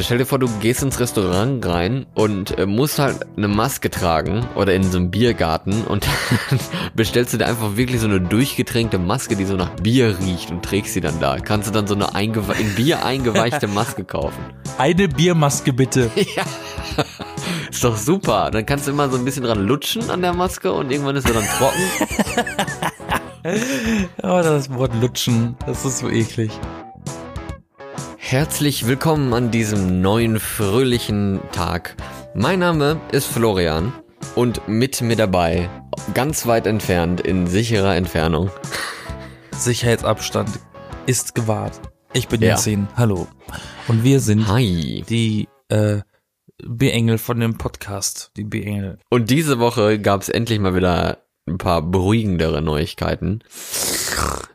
Stell dir vor, du gehst ins Restaurant rein und äh, musst halt eine Maske tragen oder in so einem Biergarten und dann bestellst du dir einfach wirklich so eine durchgetränkte Maske, die so nach Bier riecht und trägst sie dann da. Kannst du dann so eine in Bier eingeweichte Maske kaufen. Eine Biermaske bitte. Ja. Ist doch super. Dann kannst du immer so ein bisschen dran lutschen an der Maske und irgendwann ist sie dann trocken. Aber oh, das Wort lutschen, das ist so eklig. Herzlich willkommen an diesem neuen fröhlichen Tag. Mein Name ist Florian und mit mir dabei, ganz weit entfernt, in sicherer Entfernung. Sicherheitsabstand ist gewahrt. Ich bin ja. Hallo. Und wir sind Hi. die äh, B-Engel von dem Podcast, die B-Engel. Und diese Woche gab es endlich mal wieder ein paar beruhigendere Neuigkeiten.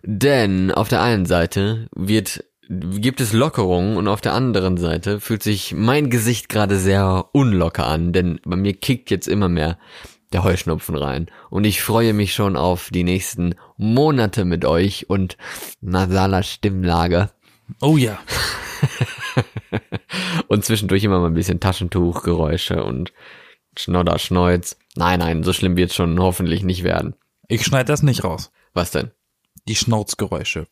Denn auf der einen Seite wird gibt es Lockerungen und auf der anderen Seite fühlt sich mein Gesicht gerade sehr unlocker an, denn bei mir kickt jetzt immer mehr der Heuschnupfen rein. Und ich freue mich schon auf die nächsten Monate mit euch und nasaler Stimmlage. Oh ja. und zwischendurch immer mal ein bisschen Taschentuchgeräusche und Schnodder, Schneuz. Nein, nein, so schlimm wird es schon hoffentlich nicht werden. Ich schneide das nicht raus. Was denn? Die Schnauzgeräusche.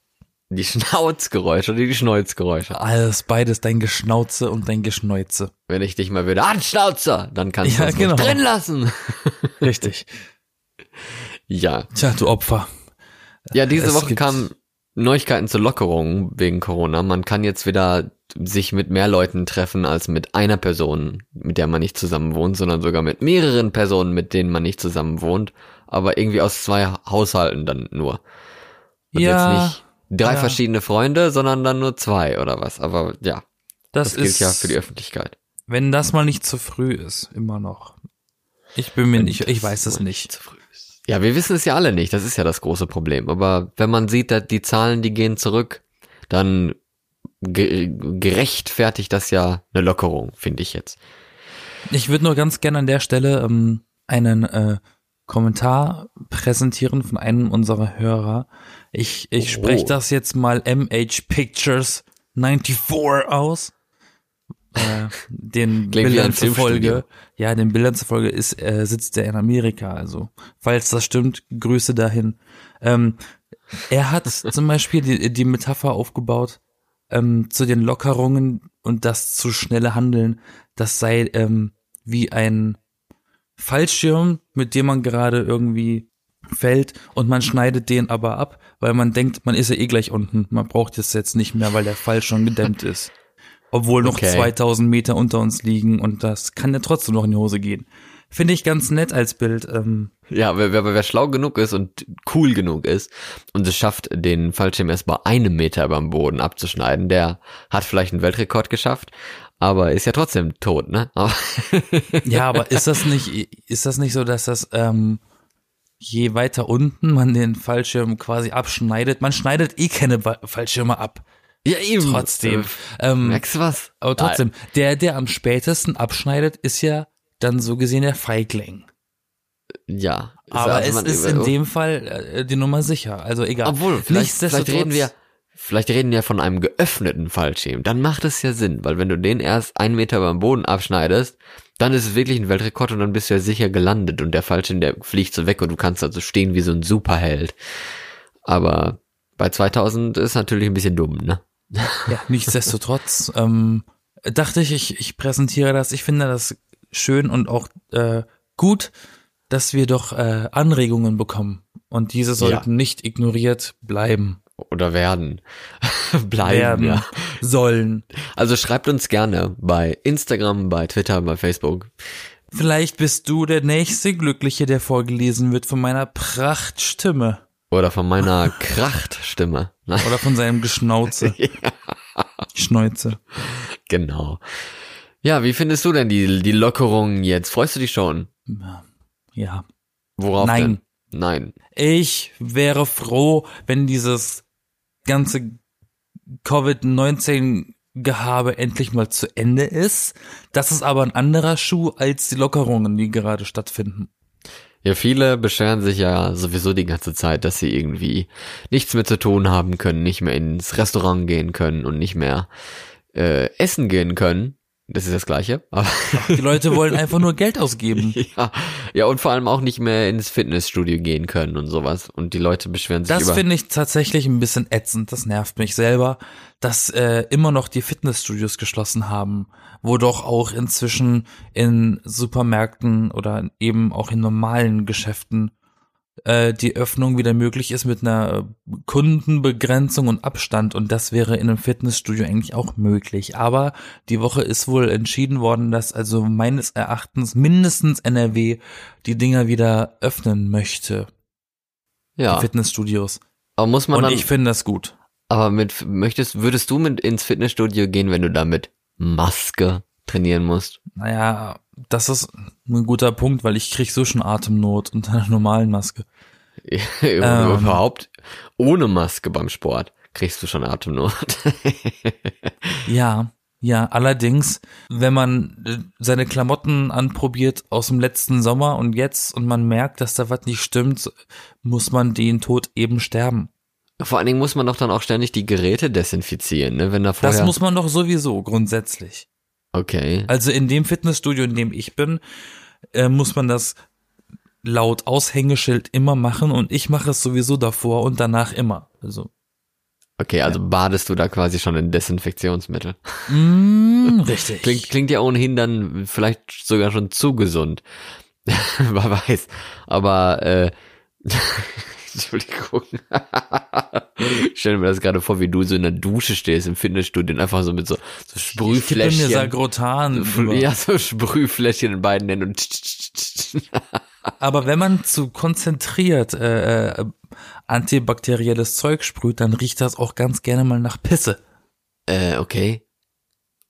Die Schnauzgeräusche oder die Schneuzgeräusche? Alles, beides, dein Geschnauze und dein Geschneuze. Wenn ich dich mal wieder anschnauze, dann kannst ja, du genau. drin lassen. Richtig. Ja. Tja, du Opfer. Ja, diese es Woche kamen Neuigkeiten zur Lockerung wegen Corona. Man kann jetzt wieder sich mit mehr Leuten treffen als mit einer Person, mit der man nicht zusammen wohnt, sondern sogar mit mehreren Personen, mit denen man nicht zusammen wohnt, aber irgendwie aus zwei Haushalten dann nur. Und ja. jetzt nicht drei ja. verschiedene Freunde, sondern dann nur zwei oder was. Aber ja, das, das gilt ist, ja für die Öffentlichkeit. Wenn das mal nicht zu früh ist, immer noch. Ich bin mir nicht, ich weiß es nicht. Zu früh ist. Ja, wir wissen es ja alle nicht. Das ist ja das große Problem. Aber wenn man sieht, dass die Zahlen, die gehen zurück, dann ge gerechtfertigt das ja eine Lockerung, finde ich jetzt. Ich würde nur ganz gerne an der Stelle ähm, einen äh, Kommentar präsentieren von einem unserer Hörer. Ich, ich oh. spreche das jetzt mal MH Pictures 94 aus. Äh, den Bildern zufolge, ja, den Bildern zufolge ist, äh, sitzt er in Amerika. Also, falls das stimmt, Grüße dahin. Ähm, er hat zum Beispiel die, die Metapher aufgebaut ähm, zu den Lockerungen und das zu schnelle Handeln. Das sei ähm, wie ein Fallschirm, mit dem man gerade irgendwie fällt und man schneidet den aber ab, weil man denkt, man ist ja eh gleich unten. Man braucht es jetzt nicht mehr, weil der Fall schon gedämmt ist. Obwohl noch okay. 2000 Meter unter uns liegen und das kann ja trotzdem noch in die Hose gehen. Finde ich ganz nett als Bild. Ähm. Ja, wer, wer, wer schlau genug ist und cool genug ist und es schafft, den Fallschirm erst bei einem Meter beim Boden abzuschneiden, der hat vielleicht einen Weltrekord geschafft, aber ist ja trotzdem tot, ne? Aber ja, aber ist das nicht, ist das nicht so, dass das ähm, je weiter unten man den Fallschirm quasi abschneidet, man schneidet eh keine Fallschirme ab. Ja, eben. Trotzdem. Ähm, Merkst du was? Aber trotzdem, Nein. der, der am spätesten abschneidet, ist ja dann so gesehen der Feigling. Ja. Aber also es ist in dem Fall äh, die Nummer sicher. Also egal. Obwohl, vielleicht, vielleicht reden wir, Vielleicht reden wir von einem geöffneten Fallschirm. Dann macht es ja Sinn, weil wenn du den erst einen Meter beim Boden abschneidest, dann ist es wirklich ein Weltrekord und dann bist du ja sicher gelandet und der Fallschirm, der fliegt so weg und du kannst also stehen wie so ein Superheld. Aber bei 2000 ist natürlich ein bisschen dumm, ne? Ja, nichtsdestotrotz ähm, dachte ich, ich, ich präsentiere das. Ich finde das schön und auch äh, gut, dass wir doch äh, Anregungen bekommen. Und diese sollten ja. nicht ignoriert bleiben oder werden bleiben werden, ja. sollen. Also schreibt uns gerne bei Instagram, bei Twitter, bei Facebook. Vielleicht bist du der nächste Glückliche, der vorgelesen wird von meiner Prachtstimme. Oder von meiner Krachtstimme. Oder von seinem Geschnauze. ja. Schneuze. Genau. Ja, wie findest du denn die, die Lockerung jetzt? Freust du dich schon? Ja. Worauf Nein. Denn? Nein. Ich wäre froh, wenn dieses ganze Covid-19-Gehabe endlich mal zu Ende ist. Das ist aber ein anderer Schuh als die Lockerungen, die gerade stattfinden. Ja, viele beschweren sich ja sowieso die ganze Zeit, dass sie irgendwie nichts mehr zu tun haben können, nicht mehr ins Restaurant gehen können und nicht mehr äh, essen gehen können. Das ist das Gleiche. Aber Die Leute wollen einfach nur Geld ausgeben. ja, ja, und vor allem auch nicht mehr ins Fitnessstudio gehen können und sowas. Und die Leute beschweren sich Das finde ich tatsächlich ein bisschen ätzend. Das nervt mich selber, dass äh, immer noch die Fitnessstudios geschlossen haben, wo doch auch inzwischen in Supermärkten oder eben auch in normalen Geschäften äh, die Öffnung wieder möglich ist mit einer Kundenbegrenzung und Abstand und das wäre in einem Fitnessstudio eigentlich auch möglich. Aber die Woche ist wohl entschieden worden, dass also meines Erachtens mindestens NRW die Dinger wieder öffnen möchte, ja, die Fitnessstudios. aber muss man Und dann, ich finde das gut. aber mit, möchtest, würdest du mit ins Fitnessstudio gehen, wenn du da mit Maske trainieren musst? Naja, das ist ein guter Punkt, weil ich krieg so schon Atemnot unter einer normalen Maske. Ähm. überhaupt ohne Maske beim Sport kriegst du schon Atemnot. Ja, ja, allerdings, wenn man äh, seine Klamotten anprobiert aus dem letzten Sommer und jetzt und man merkt, dass da was nicht stimmt, muss man den Tod eben sterben. Vor allen Dingen muss man doch dann auch ständig die Geräte desinfizieren, ne? Wenn da vorher. Das muss man doch sowieso grundsätzlich. Okay. Also in dem Fitnessstudio, in dem ich bin, äh, muss man das laut Aushängeschild immer machen und ich mache es sowieso davor und danach immer. Also Okay, also badest du da quasi schon in Desinfektionsmittel. Mm, richtig. Klingt, klingt ja ohnehin dann vielleicht sogar schon zu gesund. Wer weiß. Aber, äh, Entschuldigung. ich stelle mir das gerade vor, wie du so in der Dusche stehst im Fitnessstudio und einfach so mit so, so Ich kippe mir Sprühfläschchen. Sagrotan. Ja, so Sprühfläschchen in beiden Händen und Aber wenn man zu konzentriert äh, äh, antibakterielles Zeug sprüht, dann riecht das auch ganz gerne mal nach Pisse. äh, okay.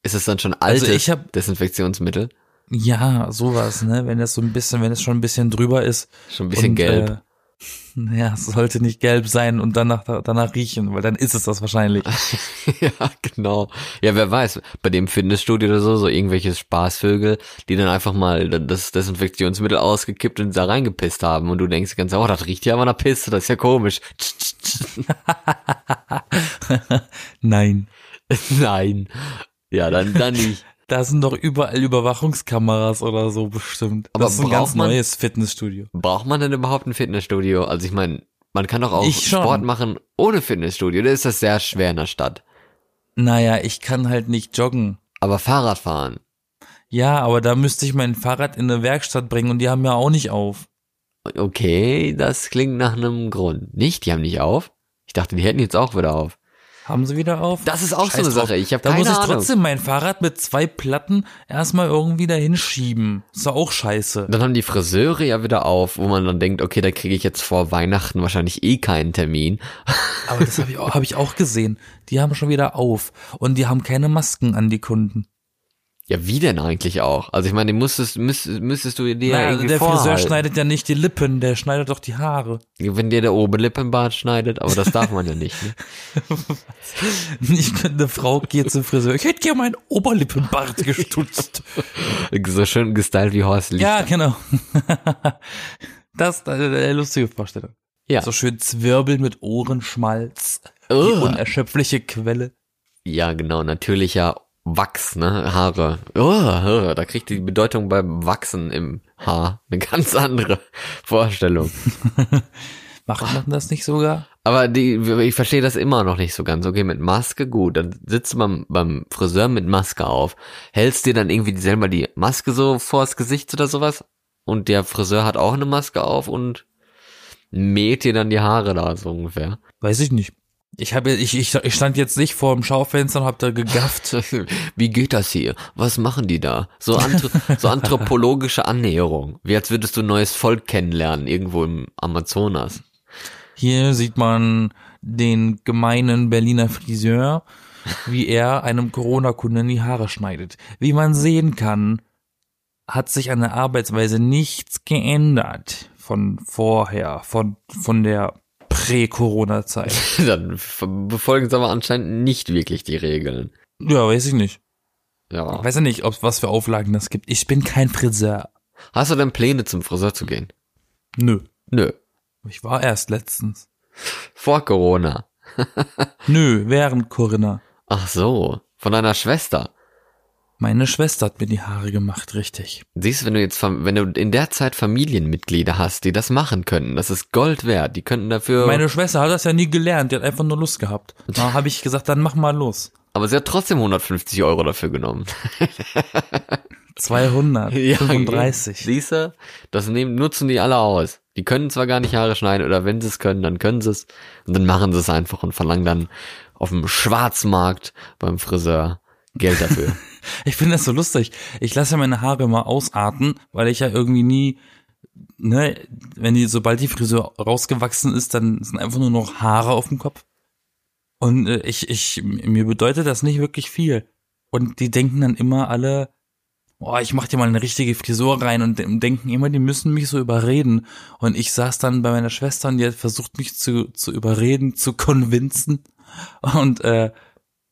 Ist es dann schon altes Also ich hab- Desinfektionsmittel? Ja, sowas, ne? Wenn das so ein bisschen, wenn es schon ein bisschen drüber ist. Schon ein bisschen und, gelb. Äh, ja, es sollte nicht gelb sein und danach danach riechen, weil dann ist es das wahrscheinlich. ja, genau. Ja, wer weiß, bei dem Fitnessstudio oder so, so irgendwelche Spaßvögel, die dann einfach mal das Desinfektionsmittel ausgekippt und da reingepisst haben und du denkst Zeit, oh, das riecht ja aber nach Pisse, das ist ja komisch. Nein. Nein. Ja, dann, dann nicht. Da sind doch überall Überwachungskameras oder so bestimmt. Aber das ist ein ganz man- neues Fitnessstudio. Braucht man denn überhaupt ein Fitnessstudio? Also ich meine, man kann doch auch. Sport machen ohne Fitnessstudio. Da ist das sehr schwer in der Stadt. Naja, ich kann halt nicht joggen. Aber Fahrrad fahren. Ja, aber da müsste ich mein Fahrrad in eine Werkstatt bringen und die haben ja auch nicht auf. Okay, das klingt nach einem Grund. Nicht? Die haben nicht auf? Ich dachte, die hätten jetzt auch wieder auf. Haben sie wieder auf? Das ist auch so Scheiß eine drauf. Sache. Ich habe Da keine muss ich Ahnung. trotzdem mein Fahrrad mit zwei Platten erstmal irgendwie dahin schieben. Ist doch auch scheiße. Dann haben die Friseure ja wieder auf, wo man dann denkt, okay, da kriege ich jetzt vor Weihnachten wahrscheinlich eh keinen Termin. Aber das habe ich, auch- hab ich auch gesehen. Die haben schon wieder auf. Und die haben keine Masken an die Kunden. Ja, wie denn eigentlich auch? Also ich meine, die musstest, müsstest, müsstest du dir ja Naja, irgendwie der Friseur vorhalten. schneidet ja nicht die Lippen, der schneidet doch die Haare. Wenn dir der Oberlippenbart schneidet, aber das darf man ja nicht. Ne? Ich bin eine Frau, geht zum Friseur. Ich hätte gerne meinen Oberlippenbart gestutzt. So schön gestylt wie Horst Lichter. ja, genau. Das ist eine, lustige Vorstellung. Ja. So schön Zwirbel mit Ohrenschmalz. Die Ugh. unerschöpfliche Quelle. Ja, genau, natürlicher Wachs, ne? Haare. Oh, da kriegt die Bedeutung beim Wachsen im Haar eine ganz andere Vorstellung. Macht man das nicht sogar? Aber die, ich verstehe das immer noch nicht so ganz. Okay, mit Maske, gut. Dann sitzt beim, beim Friseur mit Maske auf. Hältst dir dann irgendwie selber die Maske so vors Gesicht oder sowas? Und der Friseur hat auch eine Maske auf und mäht dir dann die Haare da so ungefähr. Weiß ich nicht. Ich habe ich, ich, ich stand jetzt nicht vor dem Schaufenster und hab da gegafft. Wie geht das hier? Was machen die da? So, anthro so anthropologische Annäherung. Wie als würdest du ein neues Volk kennenlernen, irgendwo im Amazonas. Hier sieht man den gemeinen Berliner Friseur, wie er einem Corona-Kunden die Haare schneidet. Wie man sehen kann, hat sich an der Arbeitsweise nichts geändert von vorher, von, von der Prä-Corona-Zeit. Dann befolgen sie aber anscheinend nicht wirklich die Regeln. Ja, weiß ich nicht. Ja. Weiß ja nicht, ob was für Auflagen das gibt. Ich bin kein Friseur. Hast du denn Pläne zum Friseur zu gehen? Nö. Nö. Ich war erst letztens. Vor Corona. Nö, während Corinna. Ach so. Von deiner Schwester. Meine Schwester hat mir die Haare gemacht, richtig. Siehst du, wenn du jetzt, wenn du in der Zeit Familienmitglieder hast, die das machen können, das ist Gold wert. Die könnten dafür, Meine Schwester hat das ja nie gelernt, die hat einfach nur Lust gehabt. Da habe ich gesagt, dann mach mal los. aber sie hat trotzdem 150 Euro dafür genommen. 235. Siehst du, das nehmen, nutzen die alle aus. Die können zwar gar nicht Haare schneiden oder wenn sie es können, dann können sie es und dann machen sie es einfach und verlangen dann auf dem Schwarzmarkt beim Friseur Geld dafür. Ich finde das so lustig. Ich lasse ja meine Haare mal ausarten, weil ich ja irgendwie nie, ne, wenn die, sobald die Frisur rausgewachsen ist, dann sind einfach nur noch Haare auf dem Kopf. Und äh, ich, ich, mir bedeutet das nicht wirklich viel. Und die denken dann immer alle, oh, ich mach dir mal eine richtige Frisur rein und de- denken immer, die müssen mich so überreden. Und ich saß dann bei meiner Schwester und die hat versucht, mich zu, zu überreden, zu convinzen. Und äh,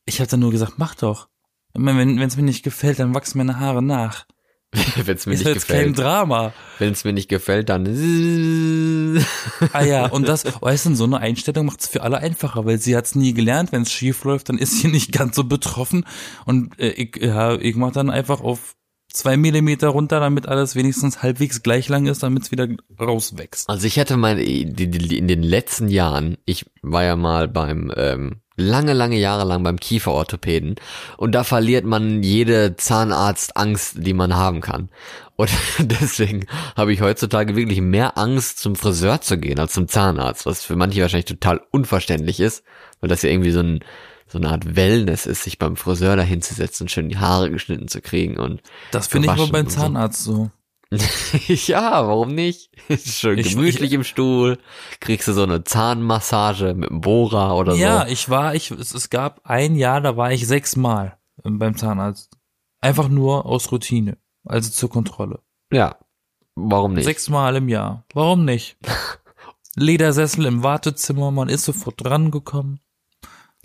ich habe dann nur gesagt, mach doch. Wenn es mir nicht gefällt, dann wachsen meine Haare nach. wenn es mir Ist nicht jetzt kein gefällt. Drama. Wenn es mir nicht gefällt, dann Ah ja, und das, weißt du, so eine Einstellung macht es für alle einfacher, weil sie hat es nie gelernt. Wenn es schief läuft, dann ist sie nicht ganz so betroffen. Und äh, ich, ja, ich mach dann einfach auf zwei Millimeter runter, damit alles wenigstens halbwegs gleich lang ist, damit es wieder rauswächst. Also ich hätte meine, in den letzten Jahren, ich war ja mal beim, ähm, lange, lange Jahre lang beim Kieferorthopäden und da verliert man jede Zahnarztangst, die man haben kann. Und deswegen habe ich heutzutage wirklich mehr Angst, zum Friseur zu gehen als zum Zahnarzt, was für manche wahrscheinlich total unverständlich ist, weil das ja irgendwie so ein so eine Art Wellness ist, sich beim Friseur dahin zu setzen, schön die Haare geschnitten zu kriegen und Das finde ich aber beim. Zahnarzt so. ja, warum nicht? Schön Ich- gemütlich im Stuhl, kriegst du so eine Zahnmassage mit einem Bohrer oder Ja, so. ich war, ich, es, es gab ein Jahr, da war ich sechsmal beim Zahnarzt. Einfach nur aus Routine. Also zur Kontrolle. Ja, warum nicht? Sechsmal im Jahr. Warum nicht? Ledersessel im Wartezimmer, man ist sofort drangekommen.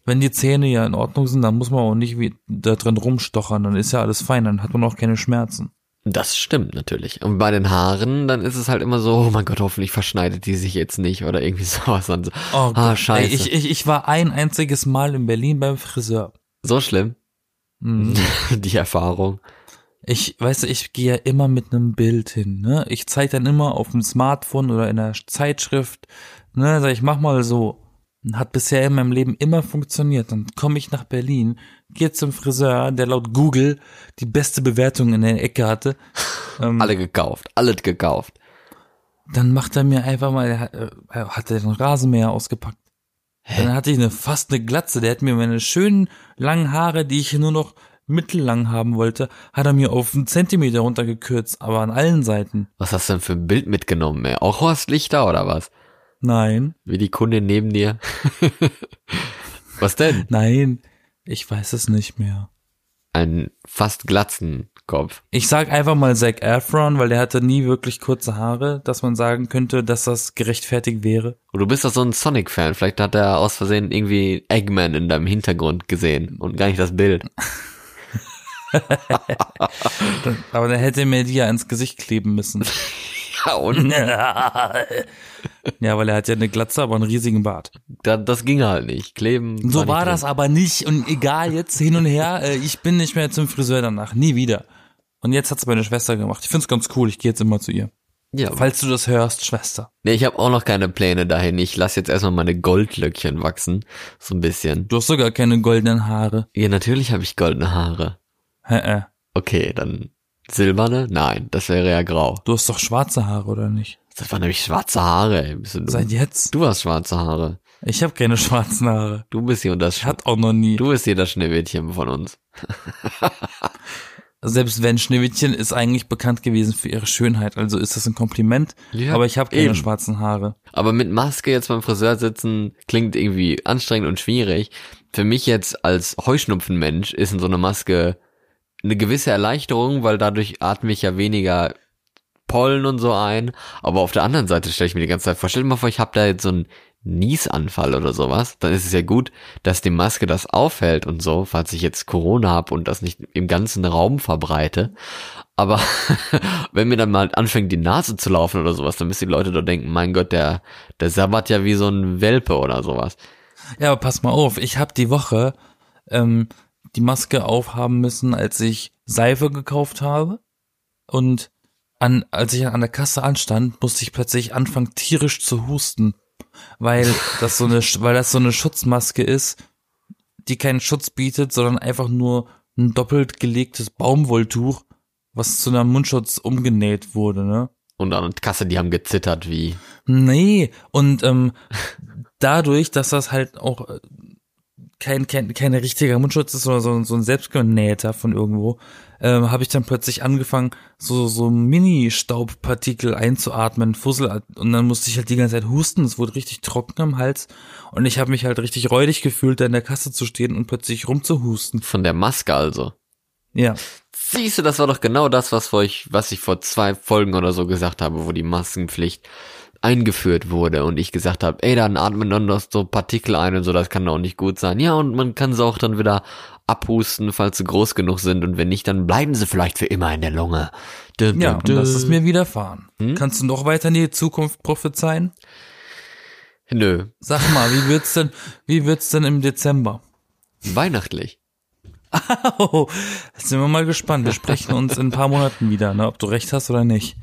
Wenn die Zähne ja in Ordnung sind, dann muss man auch nicht wie da drin rumstochern, dann ist ja alles fein, dann hat man auch keine Schmerzen. Das stimmt natürlich. Und bei den Haaren, dann ist es halt immer so, oh mein Gott, hoffentlich verschneidet die sich jetzt nicht oder irgendwie sowas. Dann so, Oh ah, Gott, scheiße. ey, ich, ich, ich war ein einziges Mal in Berlin beim Friseur. so schlimm, Mhm. die Erfahrung. Ich, weißt du, ich gehe ja immer mit einem Bild hin, ne? Ich zeige dann immer auf dem Smartphone oder in einer Zeitschrift, ne? Sag ich, mach mal so. Hat bisher in meinem Leben immer funktioniert. Dann komme ich nach Berlin, gehe zum Friseur, der laut Google die beste Bewertung in der Ecke hatte. Ähm, Alle gekauft, alles gekauft. Dann macht er mir einfach mal, er hat, äh, er den Rasenmäher ausgepackt. Dann hatte ich eine, fast eine Glatze. Der hat mir meine schönen langen Haare, die ich nur noch mittellang haben wollte, hat er mir auf einen Zentimeter runtergekürzt, aber an allen Seiten. Was hast du denn für ein Bild mitgenommen, ey? Auch Horst Lichter oder was? Nein, Wie die Kundin neben dir? was denn? nein, ich weiß es nicht mehr. Ein fast glatzen Kopf. Ich sag einfach mal Zac Efron, weil der hatte nie wirklich kurze Haare, dass man sagen könnte, dass das gerechtfertigt wäre. Und du bist doch so ein Sonic-Fan. Vielleicht hat er aus Versehen irgendwie Eggman in deinem Hintergrund gesehen und gar nicht das Bild. Aber der hätte mir die ja ins Gesicht kleben müssen. Ja, und ja, weil er hat ja eine Glatze, aber einen riesigen Bart. da, das ging halt nicht. Kleben. So war drin. das aber nicht und egal jetzt hin und her, äh, ich bin nicht mehr zum Friseur danach, nie wieder. Und jetzt hat's meine Schwester gemacht. Ich find's ganz cool, ich gehe jetzt immer zu ihr. Ja, Falls du das hörst, Schwester. nee, ich habe auch noch keine Pläne dahin. Ich lasse jetzt erstmal meine Goldlöckchen wachsen. So ein bisschen. Du hast sogar keine goldenen Haare. Ja, natürlich habe ich goldene Haare. Hä, äh. Okay, dann silberne? Nein, das wäre ja grau. Du hast doch schwarze Haare, oder nicht? Das waren nämlich schwarze Haare. Ey. Bist du, dumm? Seit jetzt? du hast schwarze Haare. Ich habe keine schwarzen Haare. Du bist hier und das Ich hatte auch noch nie. Du bist hier das Schneewittchen von uns. Selbst wenn Schneewittchen ist eigentlich bekannt gewesen für ihre Schönheit, also ist das ein Kompliment. Ja, aber ich habe keine eben. schwarzen Haare. Aber mit Maske jetzt beim Friseur sitzen klingt irgendwie anstrengend und schwierig. Für mich jetzt als Heuschnupfenmensch ist in so einer Maske eine gewisse Erleichterung, weil dadurch atme ich ja weniger Pollen und so ein. Aber auf der anderen Seite stelle ich mir die ganze Zeit vor, stell dir mal vor, ich habe da jetzt so einen Niesanfall oder sowas. Dann ist es ja gut, dass die Maske das aufhält und so, falls ich jetzt Corona habe und das nicht im ganzen Raum verbreite. Aber wenn mir dann mal anfängt, die Nase zu laufen oder sowas, dann müssen die Leute doch denken, mein Gott, der, der sabbert ja wie so ein Welpe oder sowas. Ja, aber pass mal auf, ich habe die Woche ähm, die Maske aufhaben müssen, als ich Seife gekauft habe. Und an, als ich an der Kasse anstand, musste ich plötzlich anfangen, tierisch zu husten. Weil das so eine, weil das so eine Schutzmaske ist, die keinen Schutz bietet, sondern einfach nur ein doppelt gelegtes Baumwolltuch, was zu einem Mundschutz umgenäht wurde, ne? Und an der Kasse, die haben gezittert wie. Nee, und ähm, dadurch, dass das halt auch kein, kein keine richtiger Mundschutz ist, sondern so, so ein selbstgenähter von irgendwo, ähm, habe ich dann plötzlich angefangen, so so Mini-Staubpartikel einzuatmen, Fussel, und dann musste ich halt die ganze Zeit husten, es wurde richtig trocken am Hals und ich habe mich halt richtig räudig gefühlt, da in der Kasse zu stehen und plötzlich rumzuhusten. Von der Maske also. Ja. Siehst du, das war doch genau das, was, vor ich, was ich vor zwei Folgen oder so gesagt habe, wo die Maskenpflicht eingeführt wurde und ich gesagt habe, ey, dann atmen dann noch so Partikel ein und so, das kann doch nicht gut sein. Ja, und man kann sie auch dann wieder abhusten, falls sie groß genug sind und wenn nicht, dann bleiben sie vielleicht für immer in der Lunge. Dum, Ja, dum, und das dum. ist mir widerfahren. Hm? Kannst du noch weiter in die Zukunft prophezeien? Nö, Sag mal, wie wird's denn, wie wird's denn im Dezember? weihnachtlich. Oh, jetzt sind wir mal gespannt. Wir sprechen uns in ein paar Monaten wieder, ne, ob du recht hast oder nicht.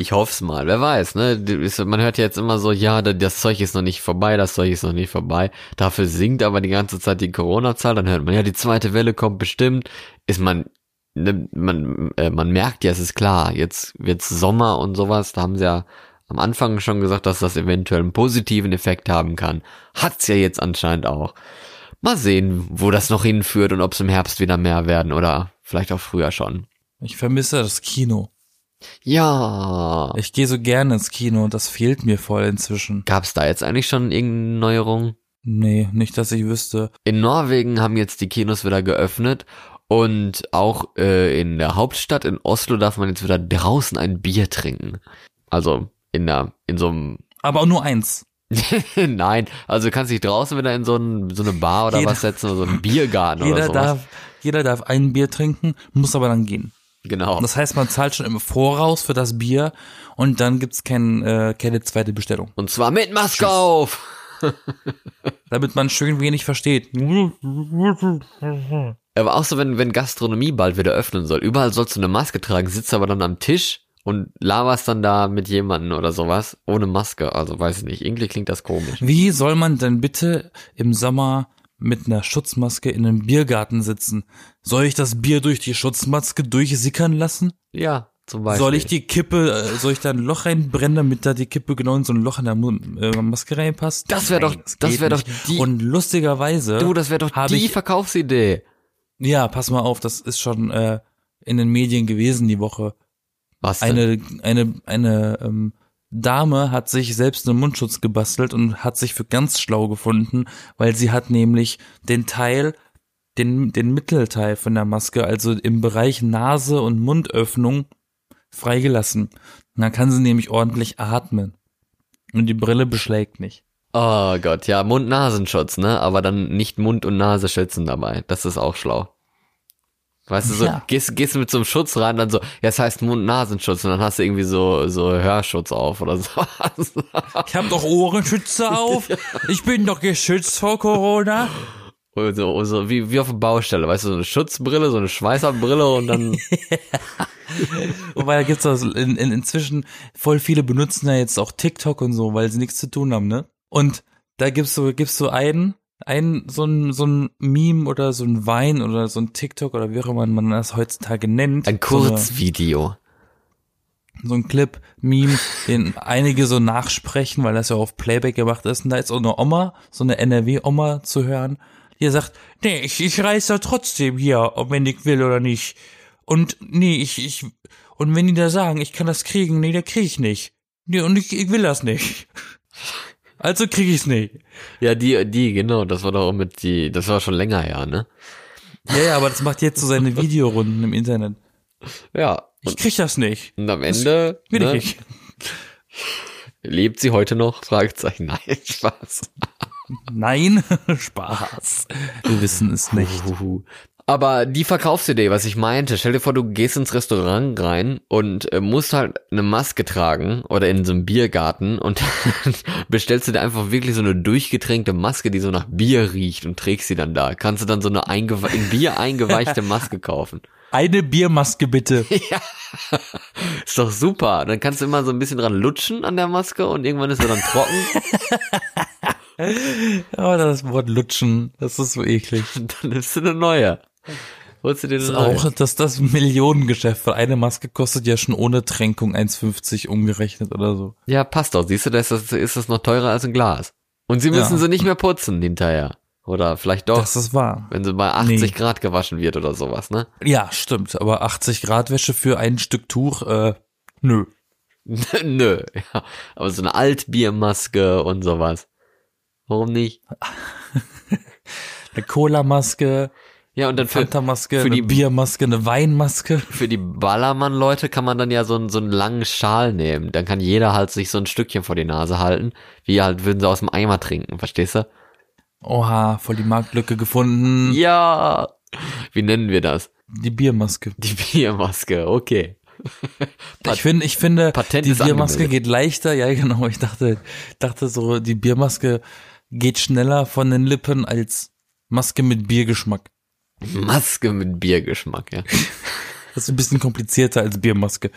Ich hoff's mal, wer weiß, ne? Man hört ja jetzt immer so, ja, da- das Zeug ist noch nicht vorbei, das Zeug ist noch nicht vorbei. Dafür sinkt aber die ganze Zeit die Corona-Zahl, dann hört man, ja, die zweite Welle kommt bestimmt. Ist man, ne, man, äh, man merkt ja, es ist klar, jetzt wird's Sommer und sowas, da haben sie ja am Anfang schon gesagt, dass das eventuell einen positiven Effekt haben kann. Hat's ja jetzt anscheinend auch. Mal sehen, wo das noch hinführt und ob es im Herbst wieder mehr werden oder vielleicht auch früher schon. Ich vermisse das Kino. Ja. Ich gehe so gerne ins Kino und das fehlt mir voll inzwischen. Gab's da jetzt eigentlich schon irgendeine Neuerung? Nee, nicht, dass ich wüsste. In Norwegen haben jetzt die Kinos wieder geöffnet und auch äh, in der Hauptstadt in Oslo darf man jetzt wieder draußen ein Bier trinken. Also in der in so einem Aber auch nur eins. Nein, also du kannst dich draußen wieder in so, ein, so eine Bar oder Jeder- was setzen oder so einen Biergarten oder Jeder sowas. darf, jeder darf ein Bier trinken, muss aber dann gehen. Genau. Das heißt, man zahlt schon im Voraus für das Bier und dann gibt's kein, äh, keine zweite Bestellung. Und zwar mit Maske auf. Damit man schön wenig versteht. Aber auch so, wenn, wenn Gastronomie bald wieder öffnen soll. Überall sollst du eine Maske tragen, sitzt aber dann am Tisch und laberst dann da mit jemandem oder sowas ohne Maske. Also weiß ich nicht. Irgendwie klingt das komisch. Wie soll man denn bitte im Sommer mit einer Schutzmaske in einem Biergarten sitzen? Soll ich das Bier durch die Schutzmaske durchsickern lassen? Ja, zum Beispiel. Soll ich die Kippe, äh, soll ich da ein Loch reinbrennen, damit da die Kippe genau in so ein Loch in der äh, Maske reinpasst? Das wär doch- das geht wär doch die- Und lustigerweise. Du, das wäre doch die ich- Verkaufsidee. Ja, pass mal auf, das ist schon äh, in den Medien gewesen die Woche. Was denn? Eine, eine, eine ähm, Dame hat sich selbst einen Mundschutz gebastelt und hat sich für ganz schlau gefunden, weil sie hat nämlich den Teil, den, den Mittelteil von der Maske, also im Bereich Nase und Mundöffnung, freigelassen. Und dann kann sie nämlich ordentlich atmen. Und die Brille beschlägt nicht. Oh Gott, ja, Mund-Nasenschutz, ne? Aber dann nicht Mund und Nase schützen dabei. Das ist auch schlau. Weißt du, so, Ja. gehst, gehst du mit so einem Schutz rein, dann so, ja, es heißt Mund-Nasenschutz und dann hast du irgendwie so, so Hörschutz auf oder so. Ich hab doch Ohrenschützer auf. Ich bin doch geschützt vor Corona. Oder so, so wie, wie auf der Baustelle, weißt du, so eine Schutzbrille, so eine Schweißerbrille und dann, Wobei da gibt's auch in, in, inzwischen voll viele benutzen ja jetzt auch TikTok und so, weil sie nichts zu tun haben, ne? Und da gibt's so, gibt's so einen, einen, so ein, so ein Meme oder so ein Wein oder so ein TikTok oder wie auch immer man das heutzutage nennt. ein Kurzvideo. So, so ein Clip, Meme, den einige so nachsprechen, weil das ja auf Playback gemacht ist. Und da ist auch eine Oma, so eine NRW-Oma zu hören, die sagt, nee, ich, ich reiß da trotzdem hier, ob wenn ich will oder nicht. Und nee, ich, ich, und wenn die da sagen, ich kann das kriegen, nee, da krieg ich nicht. Nee, und ich, ich will das nicht. Also krieg ich's nicht. Ja, die, die, genau, das war doch auch mit die, das war schon länger her, ne? Ja, ja, aber das macht jetzt so seine Videorunden im Internet. Ja. Ich krieg das nicht. Und am Ende, Will ne, ich lebt sie heute noch? Fragezeichen, nein, Spaß. Nein, Spaß. Wir wissen es nicht. Aber die Verkaufsidee, was ich meinte, stell dir vor, du gehst ins Restaurant rein und äh, musst halt eine Maske tragen oder in so einem Biergarten und dann bestellst du dir einfach wirklich so eine durchgetränkte Maske, die so nach Bier riecht und trägst sie dann da. Kannst du dann so eine eingewe in Bier eingeweichte Maske kaufen. Eine Biermaske bitte. Ja, ist doch super. Dann kannst du immer so ein bisschen dran lutschen an der Maske und irgendwann ist sie dann trocken. Aber das Wort lutschen, das ist so eklig. Dann nimmst du eine neue. Holst du dir Das auch das, das Millionengeschäft, weil eine Maske kostet ja schon ohne Tränkung 1,50 umgerechnet oder so. Ja, passt doch. Siehst du, da ist das, ist das noch teurer als ein Glas. Und sie müssen Ja. sie nicht mehr putzen hinterher. Oder vielleicht doch, Das ist wahr. wenn sie bei 80 Nee. Grad gewaschen wird oder sowas, ne? Ja, stimmt. Aber 80 Grad Wäsche für ein Stück Tuch, äh, nö. Nö, ja. Aber so eine Altbiermaske und sowas. Warum nicht? Eine Cola-Maske, Ja, und dann für, Fanta-Maske, für eine die- Biermaske, eine Weinmaske. für die Ballermann-Leute kann man dann ja so einen, so einen langen Schal nehmen. Dann kann jeder halt sich so ein Stückchen vor die Nase halten. Wie halt würden sie aus dem Eimer trinken, verstehst du? Oha, voll die Marktlücke gefunden. Ja. Wie nennen wir das? Die Biermaske. Die Biermaske, okay. Ich finde, ich finde, Patent die Biermaske angemeldet. geht leichter. Ja, genau. Ich dachte, dachte so, die Biermaske geht schneller von den Lippen als Maske mit Biergeschmack. Maske mit Biergeschmack, ja. Das ist ein bisschen komplizierter als Biermaske.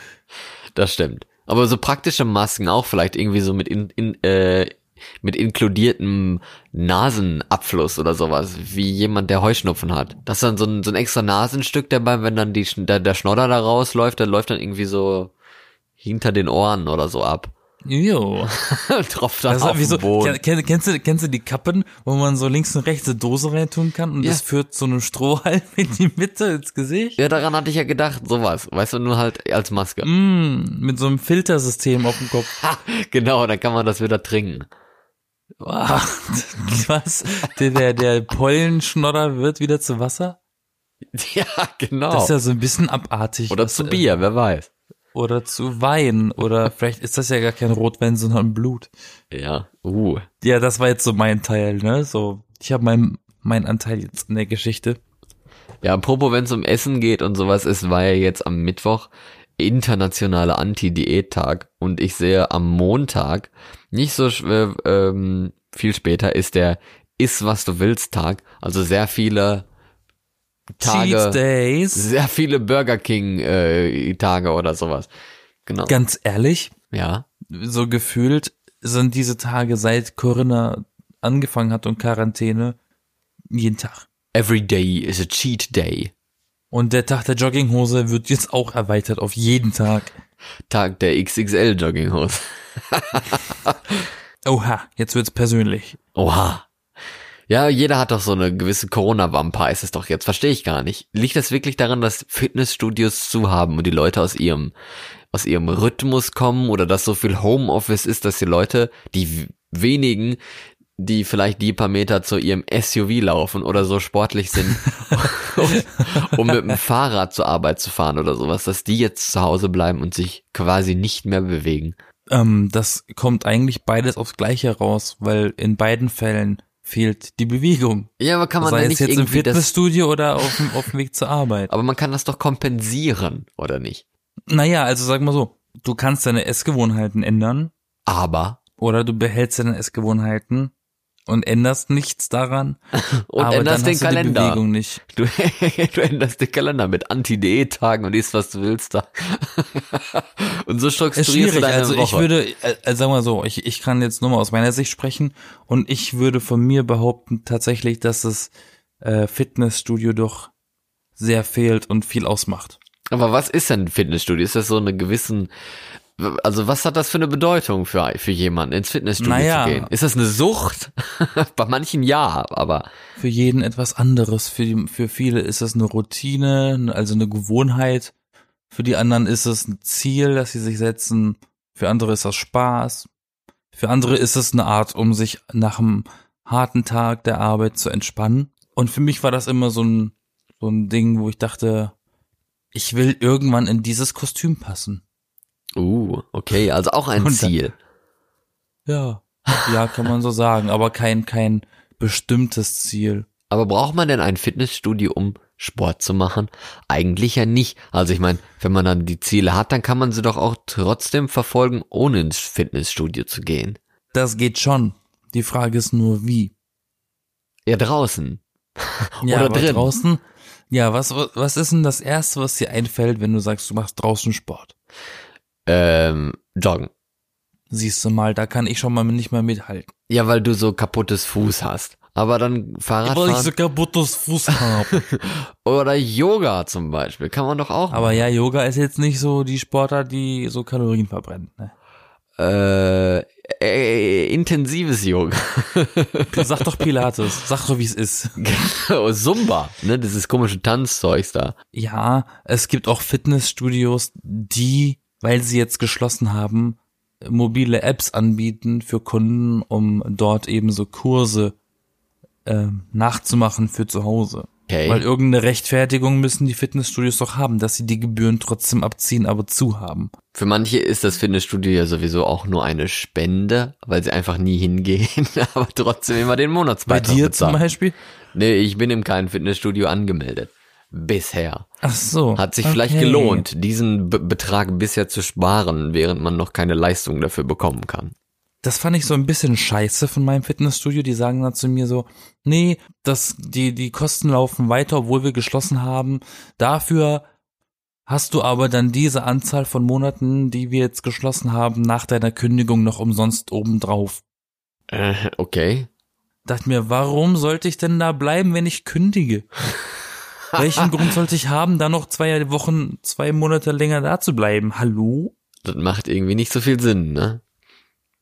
Das stimmt. Aber so praktische Masken auch vielleicht irgendwie so mit in, in äh, mit inkludiertem Nasenabfluss oder sowas, wie jemand, der Heuschnupfen hat. Das ist dann so ein, so ein extra Nasenstück dabei, wenn dann die, der, der Schnodder da rausläuft, der läuft dann irgendwie so hinter den Ohren oder so ab. Jo. Tropft dann Das auf wie so, den Boden. kenn, kennst, du, kennst du die Kappen, wo man so links und rechts eine Dose reintun kann und Ja. das führt so einen Strohhalm in die Mitte ins Gesicht? Ja, daran hatte ich ja gedacht, sowas. Weißt du, nur halt als Maske. Mm, mit so einem Filtersystem auf dem Kopf. Ha, genau, dann kann man das wieder trinken. Was? Der, der, der Pollenschnodder wird wieder zu Wasser? Ja, genau. Das ist ja so ein bisschen abartig. oder Das, zu äh, Bier, wer weiß. Oder zu Wein. Oder vielleicht ist das ja gar kein Rotwein, sondern Blut. Ja, uh. Ja, das war jetzt so mein Teil, ne? So, ich habe mein, mein Anteil jetzt in der Geschichte. Ja, apropos, wenn es um Essen geht und sowas, es war ja jetzt am Mittwoch internationaler Anti-Diät-Tag und ich sehe am Montag, nicht so äh, ähm, viel später, ist der Iss, was du willst Tag. Also sehr viele Cheat Tage, Days. sehr viele Burger King äh, Tage oder sowas. Genau. Ganz ehrlich, Ja. so gefühlt sind diese Tage seit Corinna angefangen hat und Quarantäne jeden Tag. Every day is a cheat day. Und der Tag der Jogginghose wird jetzt auch erweitert auf jeden Tag. Tag der XXL Jogginghose. Oha, jetzt wird's persönlich. Oha. Ja, jeder hat doch so eine gewisse Corona-Wampe, heißt es doch jetzt. Verstehe ich gar nicht. Liegt das wirklich daran, dass Fitnessstudios zu haben und die Leute aus ihrem, aus ihrem Rhythmus kommen oder dass so viel Homeoffice ist, dass die Leute, die wenigen, die vielleicht die paar Meter zu ihrem SUV laufen oder so sportlich sind, um, um mit dem Fahrrad zur Arbeit zu fahren oder sowas, dass die jetzt zu Hause bleiben und sich quasi nicht mehr bewegen. Ähm, das kommt eigentlich beides aufs Gleiche raus, weil in beiden Fällen fehlt die Bewegung. Ja, aber kann man Sei da nicht jetzt im irgendwie das, Fitnessstudio oder auf dem, auf dem Weg zur Arbeit. aber man kann das doch kompensieren, oder nicht? Naja, also sag mal so, du kannst deine Essgewohnheiten ändern Aber oder du behältst deine Essgewohnheiten und änderst nichts daran, und aber änderst den Kalender. Bewegung nicht. Du, du änderst den Kalender mit Anti-Diät-Tagen und isst, was du willst da. und so strukturierst du deine also ich Woche. würde, äh, äh, sagen wir so, ich, ich kann jetzt nur mal aus meiner Sicht sprechen und ich würde von mir behaupten tatsächlich, dass das äh, Fitnessstudio doch sehr fehlt und viel ausmacht. Aber was ist denn ein Fitnessstudio? Ist das so eine gewissen, also was hat das für eine Bedeutung für, für jemanden, ins Fitnessstudio Naja. zu gehen? Ist das eine Sucht? Bei manchen ja, aber Für jeden etwas anderes. Für, für viele ist es eine Routine, also eine Gewohnheit. Für die anderen ist es ein Ziel, das sie sich setzen. Für andere ist das Spaß. Für andere ist es eine Art, um sich nach einem harten Tag der Arbeit zu entspannen. Und für mich war das immer so ein, so ein Ding, wo ich dachte, ich will irgendwann in dieses Kostüm passen. Uh, okay, also auch ein Und dann- Ziel. Ja. Ja, kann man so sagen, aber kein, kein bestimmtes Ziel. Aber braucht man denn ein Fitnessstudio, um Sport zu machen? Eigentlich ja nicht. Also ich meine, wenn man dann die Ziele hat, dann kann man sie doch auch trotzdem verfolgen, ohne ins Fitnessstudio zu gehen. Das geht schon. Die Frage ist nur, wie. Ja, draußen. Ja, Oder drin. draußen. Ja, was, was ist denn das Erste, was dir einfällt, wenn du sagst, du machst draußen Sport? Ähm, joggen. Siehst du mal, da kann ich schon mal nicht mehr mithalten. Ja, weil du so kaputtes Fuß hast. Aber dann Fahrradfahren kaputtes Fuß habe. oder Yoga zum Beispiel kann man doch auch. aber ja, Yoga ist jetzt nicht so die Sportart, die so Kalorien verbrennt. Ne? äh, äh, intensives Yoga. Sag doch Pilates, sag doch wie es ist. Oh, Zumba, ne, dieses komische Tanzzeugs da. Ja, es gibt auch Fitnessstudios, die, weil sie jetzt geschlossen haben, mobile Apps anbieten für Kunden, um dort eben so Kurse ähm, nachzumachen für zu Hause. Okay. Weil irgendeine Rechtfertigung müssen die Fitnessstudios doch haben, dass sie die Gebühren trotzdem abziehen, aber zu haben. Für manche ist das Fitnessstudio ja sowieso auch nur eine Spende, weil sie einfach nie hingehen, aber trotzdem immer den Bei Monatsbeitrag dir bezahlen. zum Beispiel? Nee, ich bin im keinem Fitnessstudio angemeldet. Bisher. Ach so. Hat sich vielleicht okay. gelohnt, diesen Be Betrag bisher zu sparen, während man noch keine Leistung dafür bekommen kann. Das fand ich so ein bisschen scheiße von meinem Fitnessstudio. Die sagen dann zu mir so, nee, das, die, die Kosten laufen weiter, obwohl wir geschlossen haben. Dafür hast du aber dann diese Anzahl von Monaten, die wir jetzt geschlossen haben, nach deiner Kündigung noch umsonst obendrauf. Äh, okay. Dachte mir, warum sollte ich denn da bleiben, wenn ich kündige? Welchen Grund sollte ich haben, da noch zwei Wochen, zwei Monate länger da zu bleiben? Hallo? Das macht irgendwie nicht so viel Sinn, ne?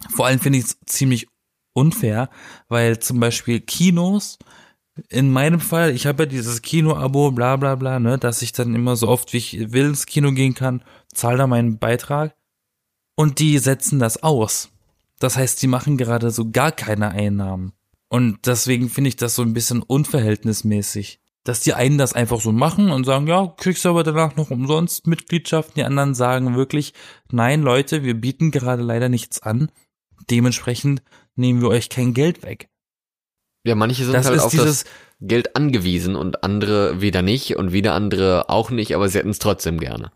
Vor allem finde ich es ziemlich unfair, weil zum Beispiel Kinos, in meinem Fall, ich habe ja dieses Kino-Abo, bla bla bla, ne, dass ich dann immer so oft wie ich will ins Kino gehen kann, zahle da meinen Beitrag und die setzen das aus. Das heißt, die machen gerade so gar keine Einnahmen. Und deswegen finde ich das so ein bisschen unverhältnismäßig. Dass die einen das einfach so machen und sagen, ja, kriegst du aber danach noch umsonst Mitgliedschaft. Die anderen sagen wirklich, nein, Leute, wir bieten gerade leider nichts an. Dementsprechend nehmen wir euch kein Geld weg. Ja, manche sind Das halt auf dieses, das Geld angewiesen und andere wieder nicht und wieder andere auch nicht, aber sie hätten es trotzdem gerne.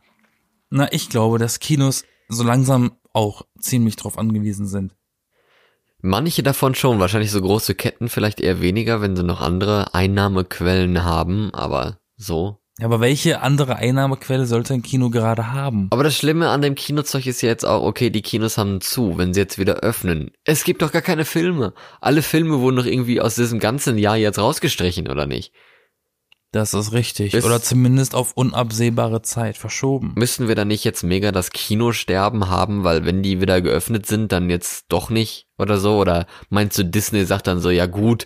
na, ich glaube, dass Kinos so langsam auch ziemlich drauf angewiesen sind. Manche davon schon, wahrscheinlich so große Ketten vielleicht eher weniger, wenn sie noch andere Einnahmequellen haben, aber so. Aber welche andere Einnahmequelle sollte ein Kino gerade haben? Aber das Schlimme an dem Kinozeug ist ja jetzt auch, okay, die Kinos haben zu, wenn sie jetzt wieder öffnen. Es gibt doch gar keine Filme. Alle Filme wurden doch irgendwie aus diesem ganzen Jahr jetzt rausgestrichen, oder nicht? Das ist richtig. Bis- Oder zumindest auf unabsehbare Zeit verschoben. Müssen wir da nicht jetzt mega das Kinosterben haben, weil wenn die wieder geöffnet sind, dann jetzt doch nicht oder so? Oder meinst du, Disney sagt dann so, ja gut,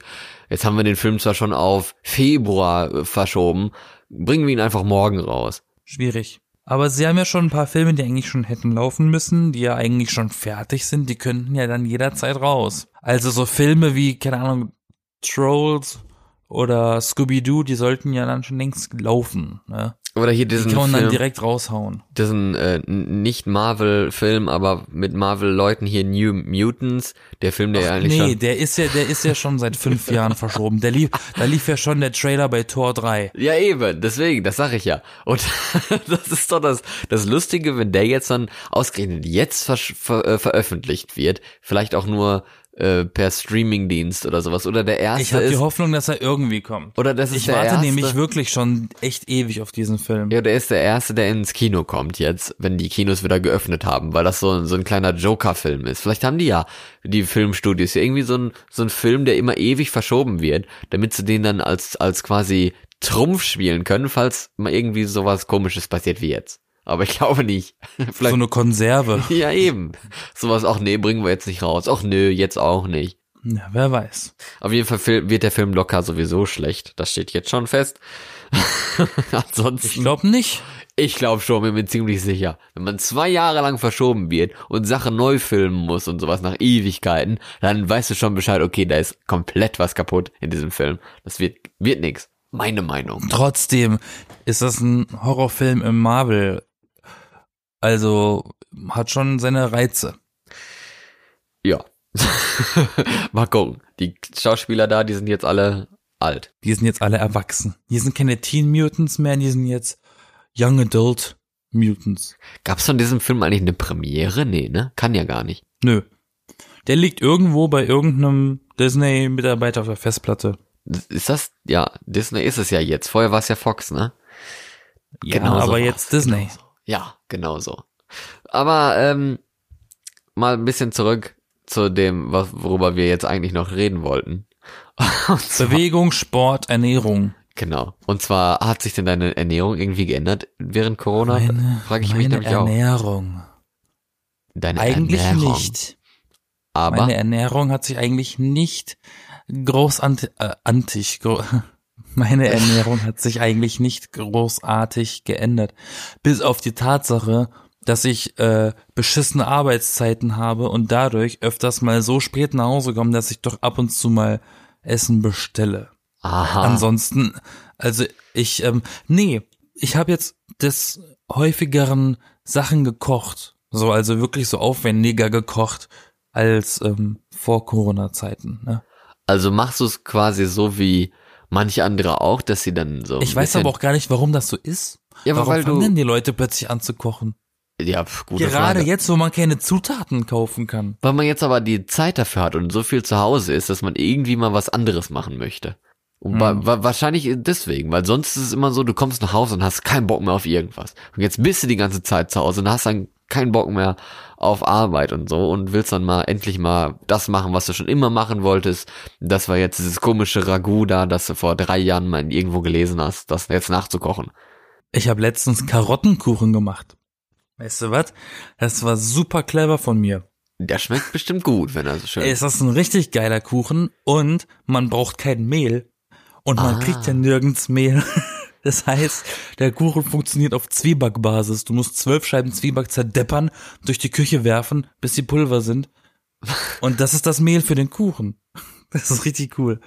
jetzt haben wir den Film zwar schon auf Februar äh, verschoben, bringen wir ihn einfach morgen raus. Schwierig. Aber sie haben ja schon ein paar Filme, die eigentlich schon hätten laufen müssen, die ja eigentlich schon fertig sind, die könnten ja dann jederzeit raus. Also so Filme wie, keine Ahnung, Trolls oder Scooby-Doo, die sollten ja dann schon längst laufen. Ne? Oder hier Die diesen kann man dann Film, direkt raushauen. diesen äh, nicht Marvel-Film, aber mit Marvel-Leuten hier New Mutants, der Film, der ja eigentlich Nee, schon... der ist ja, der ist ja schon seit fünf Jahren verschoben. Der lief, da lief ja schon der Trailer bei Tor 3. Ja, eben, deswegen, das sag ich ja. Und das ist doch das, das Lustige, wenn der jetzt dann ausgerechnet jetzt versch- ver, äh, veröffentlicht wird, vielleicht auch nur äh, per Streamingdienst oder sowas, oder der erste Ich habe die Hoffnung, dass er irgendwie kommt. oder das ist Ich der warte erste, nämlich wirklich schon echt ewig auf diesen Film. ja, der ist der erste, der ins Kino kommt jetzt, wenn die Kinos wieder geöffnet haben, weil das so, ein- so ein kleiner Joker-Film ist. Vielleicht haben die ja, die Filmstudios, ja irgendwie so ein, so ein Film, der immer ewig verschoben wird, damit sie den dann als, als quasi Trumpf spielen können, falls mal irgendwie sowas komisches passiert wie jetzt. Aber ich glaube nicht. so Vielleicht, eine Konserve. ja eben. Sowas, ach nee, bringen wir jetzt nicht raus. Ach nö, jetzt auch nicht. Ja, wer weiß. Auf jeden Fall wird der Film locker sowieso schlecht. Das steht jetzt schon fest. Ich Ansonsten, glaube nicht. ich glaube schon, bin mir ziemlich sicher. Wenn man zwei Jahre lang verschoben wird und Sachen neu filmen muss und sowas nach Ewigkeiten, dann weißt du schon Bescheid, okay, da ist komplett was kaputt in diesem Film. Das wird, wird nix. Meine Meinung. Trotzdem ist das ein Horrorfilm im Marvel. Also hat schon seine Reize. Ja. Mal gucken. Die Schauspieler da, die sind jetzt alle alt. Die sind jetzt alle erwachsen. Die sind keine Teen Mutants mehr, die sind jetzt Young Adult Mutants. Gab's von diesem Film eigentlich eine Premiere? Nee, ne? Kann ja gar nicht. Nö. Der liegt irgendwo bei irgendeinem Disney-Mitarbeiter auf der Festplatte. Ist das, ja, Disney ist es ja jetzt. Vorher war es ja Fox, ne? Ja, Genau so aber war's. jetzt Disney. Genau so. Ja, genau so. Aber ähm, mal ein bisschen zurück zu dem, worüber wir jetzt eigentlich noch reden wollten. Zwar, Bewegung, Sport, Ernährung. genau. Und zwar hat sich denn deine Ernährung irgendwie geändert während Corona? Meine, Frage ich mich meine nämlich auch. Ernährung. Deine Eigentlich Ernährung. nicht. Aber Meine Ernährung hat sich eigentlich nicht groß ant äh, antig, gro meine Ernährung hat sich eigentlich nicht großartig geändert. Bis auf die Tatsache, dass ich äh, beschissene Arbeitszeiten habe und dadurch öfters mal so spät nach Hause komme, dass ich doch ab und zu mal Essen bestelle. aha. Ansonsten, also ich, ähm, nee, ich habe jetzt des häufigeren Sachen gekocht. So, also wirklich so aufwendiger gekocht als ähm, vor Corona-Zeiten. Ne? Also machst du es quasi so wie manche andere auch, dass sie dann so. Ich weiß aber auch gar nicht, warum das so ist. Ja, aber warum weil fangen denn die Leute plötzlich an zu kochen? Ja, pf, gute Gerade Frage. jetzt, wo man keine Zutaten kaufen kann. Weil man jetzt aber die Zeit dafür hat und so viel zu Hause ist, dass man irgendwie mal was anderes machen möchte. Und Hm. wa wa wahrscheinlich deswegen, weil sonst ist es immer so, du kommst nach Hause und hast keinen Bock mehr auf irgendwas. Und jetzt bist du die ganze Zeit zu Hause und hast dann keinen Bock mehr auf Arbeit und so und willst dann mal endlich mal das machen, was du schon immer machen wolltest. Das war jetzt dieses komische Ragout da, das du vor drei Jahren mal irgendwo gelesen hast, das jetzt nachzukochen. Ich habe letztens Karottenkuchen gemacht. Weißt du was? Das war super clever von mir. Der schmeckt bestimmt gut, wenn er so schön Es ist ein richtig geiler Kuchen und man braucht kein Mehl und man Ah. kriegt ja nirgends Mehl. Das heißt, der Kuchen funktioniert auf Zwiebackbasis. Du musst zwölf Scheiben Zwieback zerdeppern, durch die Küche werfen, bis sie Pulver sind. Und das ist das Mehl für den Kuchen. Das ist richtig cool.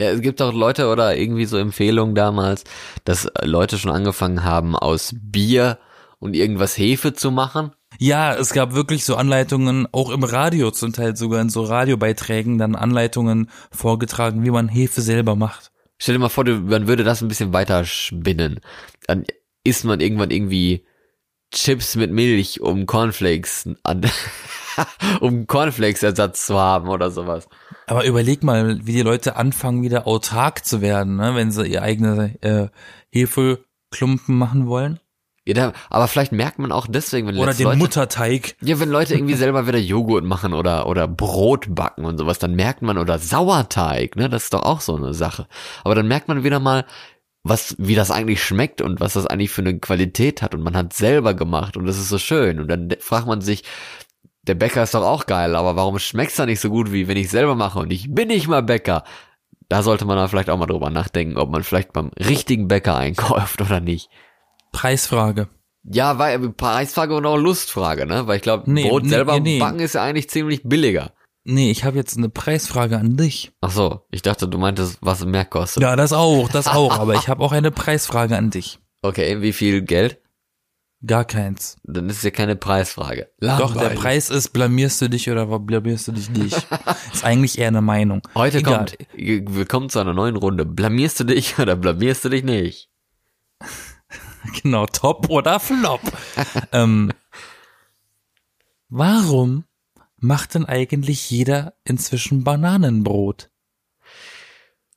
Ja, es gibt auch Leute oder irgendwie so Empfehlungen damals, dass Leute schon angefangen haben, aus Bier und irgendwas Hefe zu machen. Ja, es gab wirklich so Anleitungen, auch im Radio zum Teil sogar in so Radiobeiträgen, dann Anleitungen vorgetragen, wie man Hefe selber macht. Stell dir mal vor, man würde das ein bisschen weiter spinnen. Dann isst man irgendwann irgendwie Chips mit Milch, um Cornflakes an, um Cornflakes-Ersatz zu haben oder sowas. Aber überleg mal, wie die Leute anfangen, wieder autark zu werden, ne? wenn sie ihr eigene äh, Hefeklumpen machen wollen. Ja, da, aber vielleicht merkt man auch deswegen, wenn Oder den Leute, Mutterteig. Ja, wenn Leute irgendwie selber wieder Joghurt machen oder, oder Brot backen und sowas, dann merkt man, oder Sauerteig, ne, das ist doch auch so eine Sache. Aber dann merkt man wieder mal, was, wie das eigentlich schmeckt und was das eigentlich für eine Qualität hat und man hat selber gemacht und das ist so schön und dann fragt man sich, der Bäcker ist doch auch geil, aber warum schmeckt's da nicht so gut, wie wenn ich selber mache und ich bin nicht mal Bäcker? Da sollte man dann vielleicht auch mal drüber nachdenken, ob man vielleicht beim richtigen Bäcker einkauft oder nicht. Preisfrage. Ja, weil Preisfrage und auch Lustfrage, ne? Weil ich glaube, Nee, Brot nee, selber nee, backen ist ja eigentlich ziemlich billiger. Nee, ich habe jetzt eine Preisfrage an dich. Ach so, ich dachte, du meintest, was mehr kostet. Ja, das auch, das auch. aber ich habe auch eine Preisfrage an dich. Okay, wie viel Geld? Gar keins. Dann ist es ja keine Preisfrage. Doch, der Langweilig. Preis ist, blamierst du dich oder blamierst du dich nicht? ist eigentlich eher eine Meinung. Heute Egal. kommt, willkommen zu einer neuen Runde. Blamierst du dich oder blamierst du dich nicht? Genau, top oder flop. ähm, warum macht denn eigentlich jeder inzwischen Bananenbrot?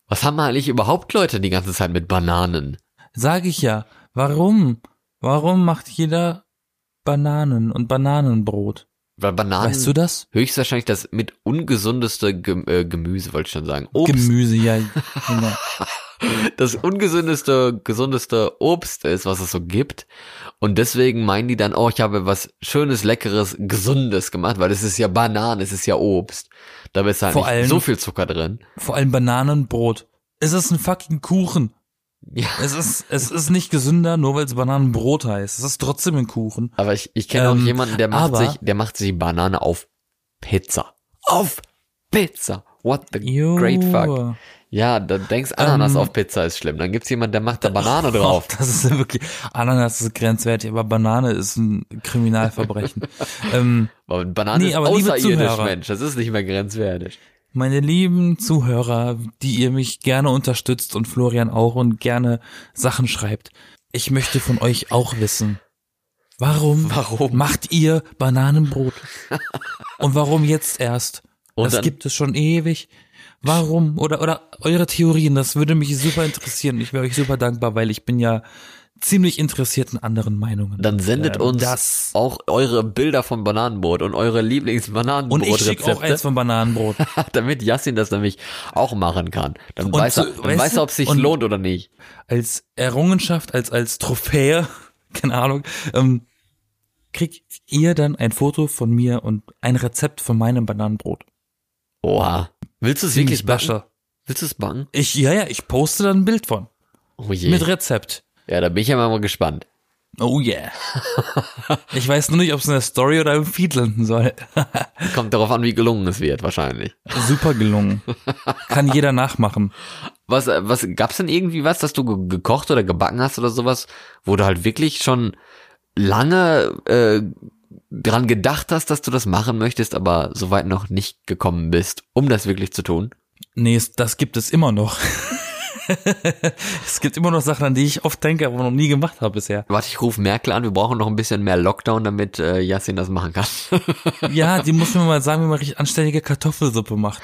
Was haben eigentlich überhaupt Leute die ganze Zeit mit Bananen? Sag ich ja. Warum? Warum macht jeder Bananen und Bananenbrot? Weil Bananen Weißt du das? höchstwahrscheinlich das mit ungesundeste äh, Gemüse, wollte ich schon sagen. Obst. Gemüse, ja. Genau. Das ungesündeste, gesundeste Obst ist, was es so gibt. Und deswegen meinen die dann, oh, ich habe was Schönes, Leckeres, Gesundes gemacht, weil es ist ja Bananen, es ist ja Obst. Da ist halt Vor nicht allem- so viel Zucker drin. Vor allem Bananenbrot. Es ist ein fucking Kuchen. Ja. Es ist, es ist nicht gesünder, nur weil es Bananenbrot heißt. Es ist trotzdem ein Kuchen. Aber ich, ich kenne Ähm, auch jemanden, der macht sich, der macht sich Banane auf Pizza. Auf Pizza. What the Jo. great fuck. Ja, da denkst Ananas Ähm, auf Pizza ist schlimm. Dann gibt's jemanden, der macht da Banane drauf. Das ist wirklich, Ananas ist grenzwertig, aber Banane ist ein Kriminalverbrechen. ähm, Aber Banane Nee, ist aber außerirdisch. Mensch. Das ist nicht mehr grenzwertig. meine lieben Zuhörer, die ihr mich gerne unterstützt und Florian auch und gerne Sachen schreibt. Ich möchte von euch auch wissen, warum, Warum? macht ihr Bananenbrot? und warum jetzt erst? Und das dann- gibt es schon ewig. Warum? Oder, oder eure Theorien, das würde mich super interessieren. Ich wäre euch super dankbar, weil ich bin ja ziemlich interessiert in anderen Meinungen. Dann sendet Ähm, uns das. auch eure Bilder vom Bananenbrot und eure Und ich schicke Lieblingsbananenbrotrezepte, auch eins von Bananenbrot. damit Yassin das nämlich auch machen kann. Dann Und weiß, er, dann weißt weiß du, er, ob es sich lohnt oder nicht. als Errungenschaft, als, als Trophäe, keine Ahnung, ähm, kriegt ihr dann ein Foto von mir und ein Rezept von meinem Bananenbrot. Oha. Willst du es wirklich backen? besser. Willst du es backen? Ich, ja, ja, ich poste dann ein Bild von. Oh je. Mit Rezept. ja, da bin ich ja mal gespannt. Oh yeah. ich weiß nur nicht, ob es in der Story oder im Feed landen soll. Kommt darauf an, wie gelungen es wird, wahrscheinlich. Super gelungen. Kann jeder nachmachen. Was, was, gab's denn irgendwie was, dass du ge gekocht oder gebacken hast oder sowas, wo du halt wirklich schon lange äh, dran gedacht hast, dass du das machen möchtest, aber soweit noch nicht gekommen bist, um das wirklich zu tun? Nee, das gibt es immer noch. es gibt immer noch Sachen, an die ich oft denke, aber noch nie gemacht habe bisher. Warte, ich rufe Merkel an, wir brauchen noch ein bisschen mehr Lockdown, damit äh, Yassin das machen kann. Ja, die muss mir mal sagen, wie man richtig anständige Kartoffelsuppe macht.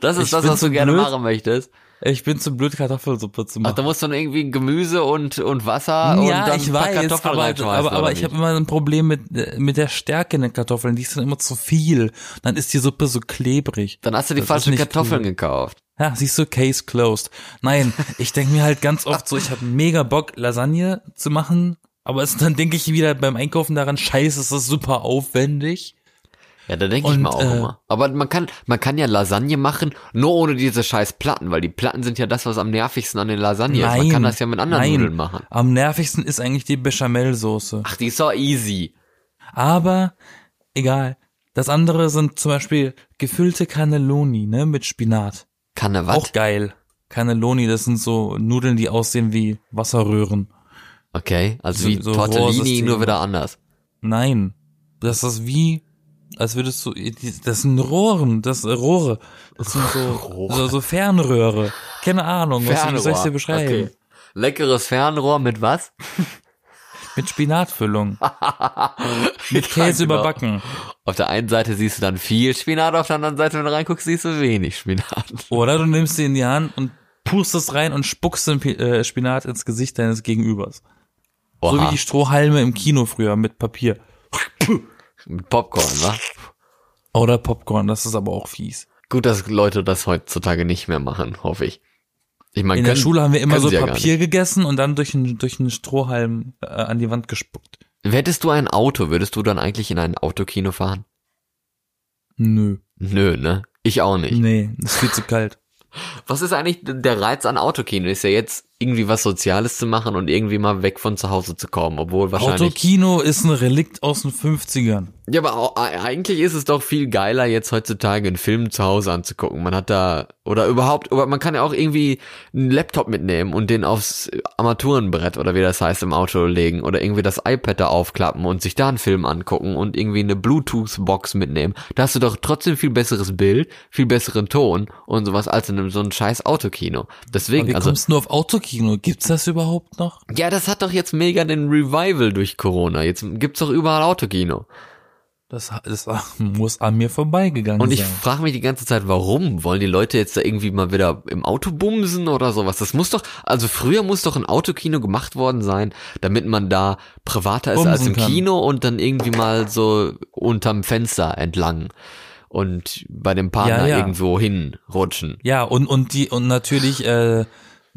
Das ist Ich das, was du so gerne blöd. machen möchtest. Ich bin zu blöd, Kartoffelsuppe zu Ach, machen. da musst du dann irgendwie Gemüse und, und Wasser und ja, dann ich weiß, Kartoffeln aber, aber, aber ich habe immer ein Problem mit, äh, mit der Stärke in den Kartoffeln. Die ist dann immer zu viel. Dann ist die Suppe so klebrig. Dann hast du die Das falschen Kartoffeln cool. gekauft. Ja, siehst du, Case closed. Nein, ich denke mir halt ganz oft so, ich habe mega Bock, Lasagne zu machen. Aber es, dann denke ich wieder beim Einkaufen daran, scheiße, ist das super aufwendig. Ja, da denke ich mal auch äh, immer. Aber man kann, man kann ja Lasagne machen, nur ohne diese scheiß Platten, weil die Platten sind ja das, was am nervigsten an den Lasagne ist. Man Nein, kann das ja mit anderen nein. Nudeln machen. Am nervigsten ist eigentlich die Bechamelsoße. Ach, die ist so easy. Aber egal. Das andere sind zum Beispiel gefüllte Cannelloni, ne, mit Spinat. Kann ne was? Auch geil. Cannelloni, das sind so Nudeln, die aussehen wie Wasserröhren. Okay, also So- wie so Tortellini, nur wieder anders. Nein. Das ist wie, als würdest du, das sind Rohren, das äh, Rohre. Das sind so, so, so Fernröhre. Keine Ahnung, was wie soll ich dir beschreiben? Okay. Leckeres Fernrohr mit was? Mit Spinatfüllung. Mit Käse genau. überbacken. Auf der einen Seite siehst du dann viel Spinat, auf der anderen Seite, wenn du reinguckst, siehst du wenig Spinat. Oder du nimmst sie in die Hand und pustest rein und spuckst den äh, Spinat ins Gesicht deines Gegenübers. So wie Oha, die Strohhalme im Kino früher mit Papier. Mit Popcorn, wa? Oder Popcorn, das ist aber auch fies. Gut, dass Leute das heutzutage nicht mehr machen, hoffe ich. Ich meine, In der können- Schule haben wir immer so ja Papier gegessen und dann durch einen, durch einen Strohhalm äh, an die Wand gespuckt. Hättest du ein Auto, würdest du dann eigentlich in ein Autokino fahren? Nö. Nö, ne? Ich auch nicht. Nee, ist viel zu kalt. Was ist eigentlich der Reiz an Autokino? Ist ja jetzt irgendwie was Soziales zu machen und irgendwie mal weg von zu Hause zu kommen, obwohl wahrscheinlich. Autokino ist ein Relikt aus den 50ern. Ja, aber au- eigentlich ist es doch viel geiler, jetzt heutzutage einen Film zu Hause anzugucken. Man hat da, oder überhaupt, oder man kann ja auch irgendwie einen Laptop mitnehmen und den aufs Armaturenbrett oder wie das heißt im Auto legen oder irgendwie das iPad da aufklappen und sich da einen Film angucken und irgendwie eine Bluetooth-Box mitnehmen. Da hast du doch trotzdem viel besseres Bild, viel besseren Ton und sowas als in einem so ein scheiß Autokino. Aber Deswegen, wie also, kommst du nur auf Autokino? Gibt's das überhaupt noch? ja, das hat doch jetzt mega den Revival durch Corona. Jetzt gibt's doch überall Autokino. Das, das muss an mir vorbeigegangen Und ich sein. frage mich die ganze Zeit, warum? Wollen die Leute jetzt da irgendwie mal wieder im Auto bumsen oder sowas? Das muss doch, also früher muss doch ein Autokino gemacht worden sein, damit man da privater ist als Bumsen im kann. Kino und dann irgendwie mal so unterm Fenster entlang und bei dem Partner Ja, ja. irgendwo hinrutschen. Ja, und, und die, und natürlich, äh,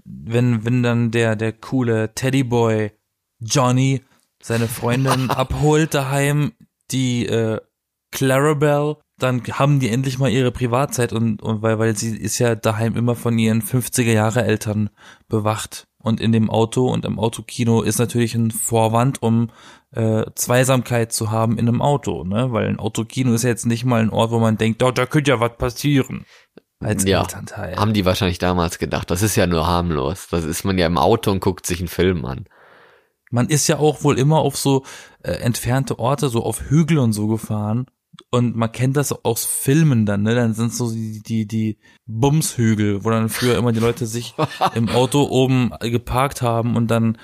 wenn, wenn dann der, der coole Teddyboy Johnny seine Freundin abholt daheim, die, äh, Clarabelle, dann haben die endlich mal ihre Privatzeit und, und weil, weil sie ist ja daheim immer von ihren 50er Jahre Eltern bewacht. Und in dem Auto und im Autokino ist natürlich ein Vorwand, um äh, Zweisamkeit zu haben in einem Auto, ne? Weil ein Autokino ist ja jetzt nicht mal ein Ort, wo man denkt, oh, da könnte ja was passieren. Als Ja, Elternteil. Haben die wahrscheinlich damals gedacht, das ist ja nur harmlos. Das ist man ja im Auto und guckt sich einen Film an. Man ist ja auch wohl immer auf so äh, entfernte Orte, so auf Hügel und so gefahren, und man kennt das aus Filmen dann, ne? Dann sind so die, die, die Bumshügel, wo dann früher immer die Leute sich im Auto oben geparkt haben und dann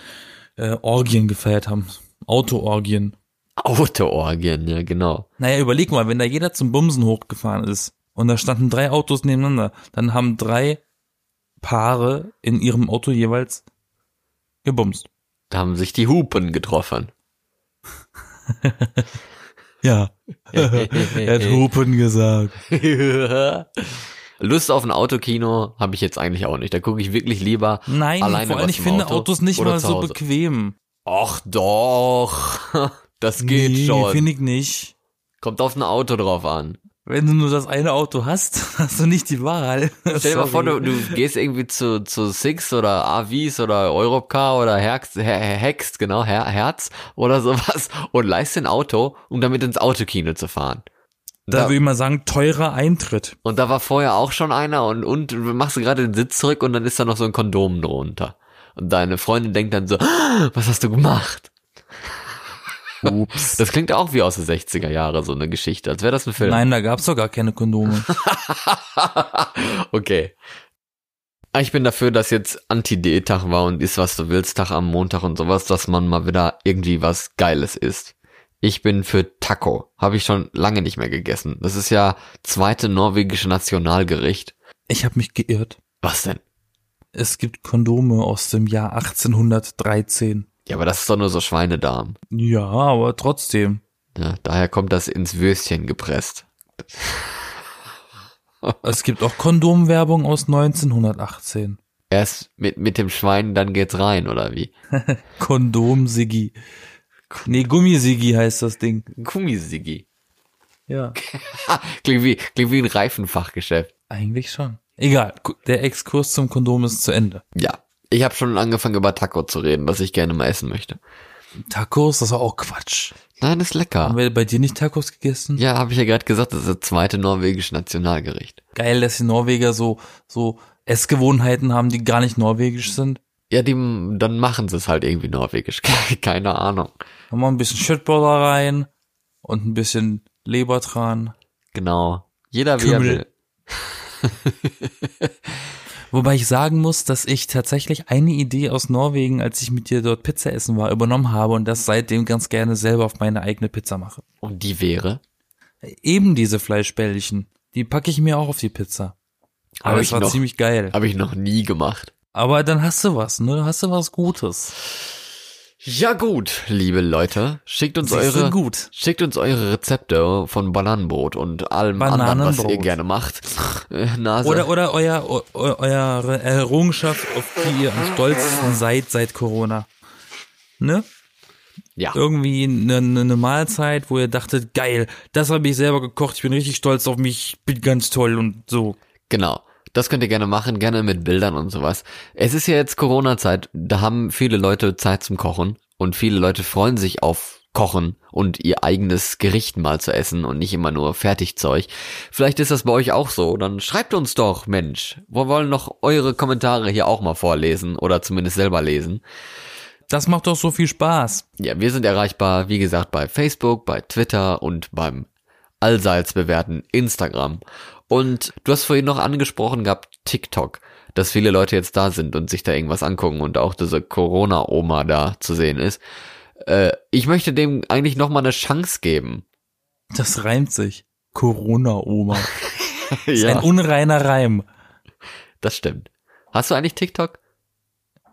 äh, Orgien gefeiert haben. Autoorgien. Autoorgien, ja, genau. Naja, überleg mal, wenn da jeder zum Bumsen hochgefahren ist und da standen drei Autos nebeneinander, dann haben drei Paare in ihrem Auto jeweils gebumst. Da haben sich die Hupen getroffen. Ja. er hat Hupen gesagt. Lust auf ein Autokino habe ich jetzt eigentlich auch nicht. Da gucke ich wirklich lieber Nein, alleine vor allem ich finde Auto Autos nicht mal so bequem. Och doch. Das geht nee, schon. finde ich nicht. Kommt auf ein Auto drauf an. Wenn du nur das eine Auto hast, hast du nicht die Wahl. Stell dir mal vor, du, du gehst irgendwie zu, zu Six oder AVs oder Europcar oder Herz, Her- Hext, genau, Her Herz oder sowas und leist ein Auto, um damit ins Autokino zu fahren. Da würde ich mal sagen, teurer Eintritt. Und da war vorher auch schon einer und, und du machst du gerade den Sitz zurück und dann ist da noch so ein Kondom drunter. Und deine Freundin denkt dann so, "Ah, was hast du gemacht? Ups. Das klingt auch wie aus den 60er Jahre, so eine Geschichte, als wäre das ein Film. Nein, da gab's doch gar keine Kondome. okay. Ah, Ich bin dafür, dass jetzt Anti-Diät-Tag war und ist was du willst Tag am Montag und sowas, dass man mal wieder irgendwie was Geiles isst. Ich bin für Taco. Habe ich schon lange nicht mehr gegessen. Das ist ja zweite norwegische Nationalgericht. Ich habe mich geirrt. Was denn? Es gibt Kondome aus dem Jahr 1813. Ja, aber das ist doch nur so Schweinedarm. Ja, aber trotzdem. Ja, daher kommt das ins Würstchen gepresst. Es gibt auch Kondomwerbung aus 1918. Erst mit, mit dem Schwein, dann geht's rein, oder wie? Kondom-Siggi. Nee, Gummisigi heißt das Ding. Gummisigi. Ja. Klingt wie, klingt wie ein Reifenfachgeschäft. Eigentlich schon. Egal, der Exkurs zum Kondom ist zu Ende. Ja. Ich habe schon angefangen über Taco zu reden, was ich gerne mal essen möchte. Tacos, das war auch Quatsch. Nein, ist lecker. Haben wir bei dir nicht Tacos gegessen? Ja, habe ich ja gerade gesagt, das ist das zweite norwegische Nationalgericht. Geil, dass die Norweger so, so Essgewohnheiten haben, die gar nicht norwegisch sind. Ja, die, dann machen sie es halt irgendwie norwegisch. Keine Ahnung. Haben wir ein bisschen Schüttbutter rein und ein bisschen Lebertran. Genau. Jeder wie er will. Wobei ich sagen muss, dass ich tatsächlich eine Idee aus Norwegen, als ich mit dir dort Pizza essen war, übernommen habe und das seitdem ganz gerne selber auf meine eigene Pizza mache. Und die wäre? Eben diese Fleischbällchen, die packe ich mir auch auf die Pizza. Aber Hab das war noch- ziemlich geil. Habe ich noch nie gemacht. Aber dann hast du was, ne? Hast du was Gutes. Ja gut, liebe Leute, schickt uns Siehst du, eure gut. schickt uns eure Rezepte von Bananenbrot und allem anderen, was ihr gerne macht. Äh, Nase. Oder, oder euer, eu, eu, eure Errungenschaft, auf die ihr am stolzesten seid seit Corona. Ne? ja. Irgendwie eine, eine Mahlzeit, wo ihr dachtet, geil, das habe ich selber gekocht, ich bin richtig stolz auf mich, ich bin ganz toll und so. Genau. Das könnt ihr gerne machen, gerne mit Bildern und sowas. Es ist ja jetzt Corona-Zeit, da haben viele Leute Zeit zum Kochen und viele Leute freuen sich auf Kochen und ihr eigenes Gericht mal zu essen und nicht immer nur Fertigzeug. Vielleicht ist das bei euch auch so, dann schreibt uns doch, Mensch. Wir wollen noch eure Kommentare hier auch mal vorlesen oder zumindest selber lesen. Das macht doch so viel Spaß. Ja, wir sind erreichbar, wie gesagt, bei Facebook, bei Twitter und beim allseits bewährten Instagram. Und du hast vorhin noch angesprochen gehabt, TikTok, dass viele Leute jetzt da sind und sich da irgendwas angucken und auch diese Corona-Oma da zu sehen ist. Äh, ich möchte dem eigentlich noch mal eine Chance geben. Das reimt sich. Corona-Oma. Ist ein unreiner Reim. das stimmt. Hast du eigentlich TikTok?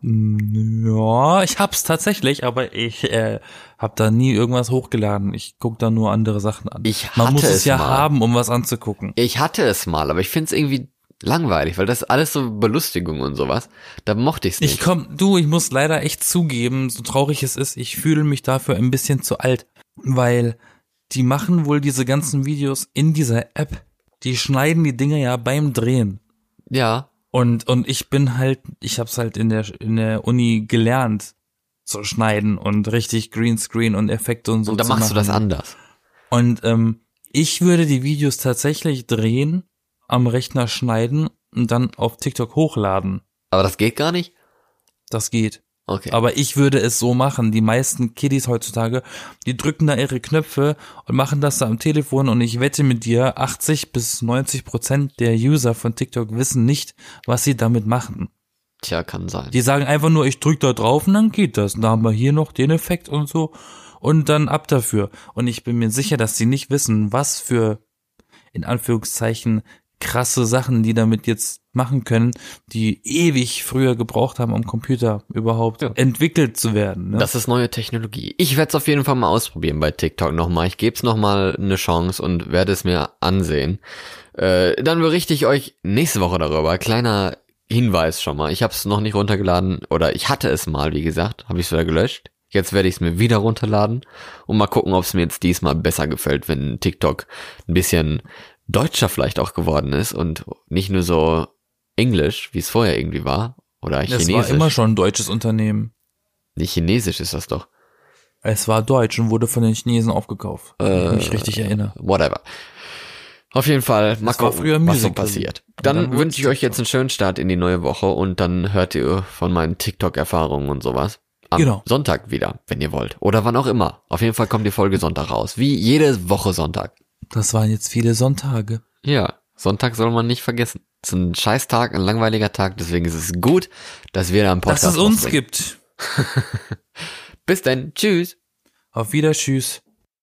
Ja, ich hab's tatsächlich, aber ich äh, hab da nie irgendwas hochgeladen. Ich guck da nur andere Sachen an. Ich Man muss hatte es es ja mal. haben, um was anzugucken. Ich hatte es mal, aber ich find's irgendwie langweilig, weil das ist alles so Belustigung und sowas. Da mochte ich's nicht. Ich komm, du, ich muss leider echt zugeben, so traurig es ist, ich fühle mich dafür ein bisschen zu alt, weil die machen wohl diese ganzen Videos in dieser App. Die schneiden die Dinge ja beim Drehen. ja, Und, und ich bin halt, ich hab's halt in der, in der Uni gelernt zu schneiden und richtig Greenscreen und Effekte und so und dann machst du machen. das anders. Und ähm, ich würde die Videos tatsächlich drehen, am Rechner schneiden und dann auf TikTok hochladen. Aber das geht gar nicht. Das geht. Okay. Aber ich würde es so machen. Die meisten Kiddies heutzutage, die drücken da ihre Knöpfe und machen das da am Telefon und ich wette mit dir, 80 bis 90 Prozent der User von TikTok wissen nicht, was sie damit machen. Tja, kann sein. Die sagen einfach nur, ich drück da drauf und dann geht das. Und da haben wir hier noch den Effekt und so und dann ab dafür. Und ich bin mir sicher, dass sie nicht wissen, was für in Anführungszeichen krasse Sachen, die damit jetzt machen können, die ewig früher gebraucht haben, um Computer überhaupt Ja. entwickelt zu werden. Ne? Das ist neue Technologie. Ich werde es auf jeden Fall mal ausprobieren bei TikTok nochmal. Ich gebe es nochmal eine Chance und werde es mir ansehen. Äh, dann berichte ich euch nächste Woche darüber. Kleiner Hinweis schon mal. Ich habe es noch nicht runtergeladen oder ich hatte es mal, wie gesagt, habe ich es wieder gelöscht. Jetzt werde ich es mir wieder runterladen und mal gucken, ob es mir jetzt diesmal besser gefällt, wenn TikTok ein bisschen deutscher vielleicht auch geworden ist und nicht nur so Englisch, wie es vorher irgendwie war. Oder es Chinesisch. war immer schon ein deutsches Unternehmen. Nicht Chinesisch ist das doch. Es war deutsch und wurde von den Chinesen aufgekauft, wenn ich Äh, mich richtig erinnere. whatever. Auf jeden Fall, mal gucken, was so passiert. Dann, dann wünsche ich euch jetzt einen schönen Start in die neue Woche und dann hört ihr von meinen TikTok-Erfahrungen und sowas. Am Genau. Sonntag wieder, wenn ihr wollt. Oder wann auch immer. Auf jeden Fall kommt die Folge Sonntag raus. Wie jede Woche Sonntag. Das waren jetzt viele Sonntage. Ja, Sonntag soll man nicht vergessen. Es ist ein scheiß Tag, ein langweiliger Tag, deswegen ist es gut, dass wir da einen Podcast Dass es uns rausbringen. gibt. Bis dann, tschüss. Auf Wieder, tschüss.